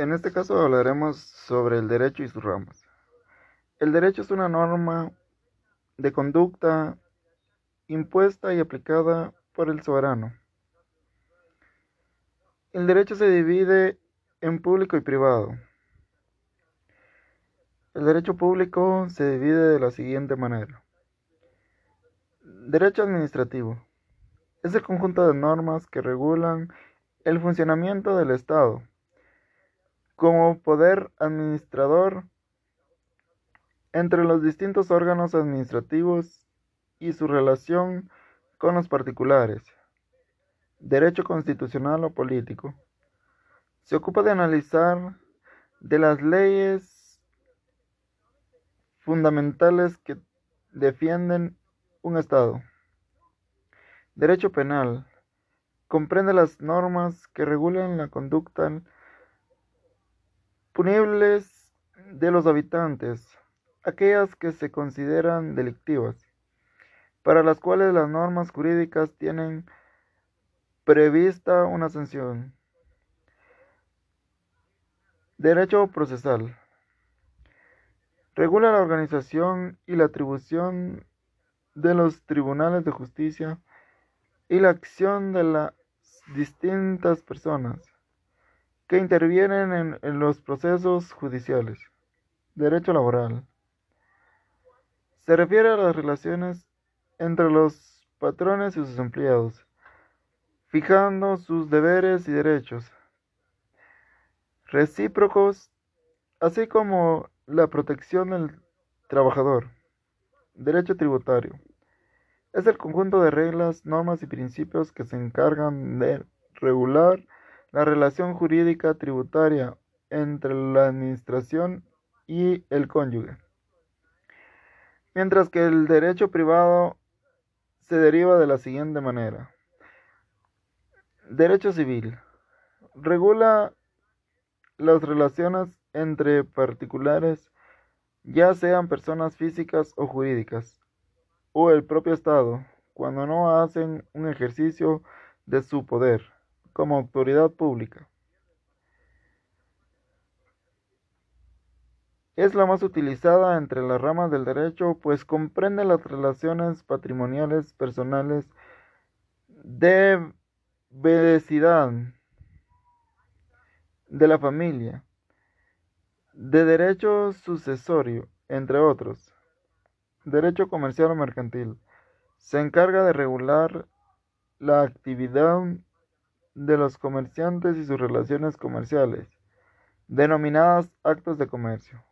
En este caso hablaremos sobre el derecho y sus ramas. El derecho es una norma de conducta impuesta y aplicada por el soberano. El derecho se divide en público y privado. El derecho público se divide de la siguiente manera. Derecho administrativo. Es el conjunto de normas que regulan el funcionamiento del Estado como poder administrador entre los distintos órganos administrativos y su relación con los particulares. Derecho constitucional o político. Se ocupa de analizar de las leyes fundamentales que defienden un Estado. Derecho penal. Comprende las normas que regulan la conducta punibles de los habitantes, aquellas que se consideran delictivas, para las cuales las normas jurídicas tienen prevista una sanción. Derecho procesal. Regula la organización y la atribución de los tribunales de justicia y la acción de las distintas personas que intervienen en, los procesos judiciales. Derecho laboral. Se refiere a las relaciones entre los patrones y sus empleados, fijando sus deberes y derechos recíprocos, así como la protección del trabajador. Derecho tributario. Es el conjunto de reglas, normas y principios que se encargan de regular la relación jurídica tributaria entre la administración y el cónyuge. Mientras que el derecho privado se deriva de la siguiente manera. Derecho civil. Regula las relaciones entre particulares, ya sean personas físicas o jurídicas, o el propio Estado, cuando no hacen un ejercicio de su poder como autoridad pública. Es la más utilizada entre las ramas del derecho, pues comprende las relaciones patrimoniales personales de vecindad de la familia, de derecho sucesorio, entre otros. Derecho comercial o mercantil. Se encarga de regular la actividad de los comerciantes y sus relaciones comerciales, denominadas actos de comercio.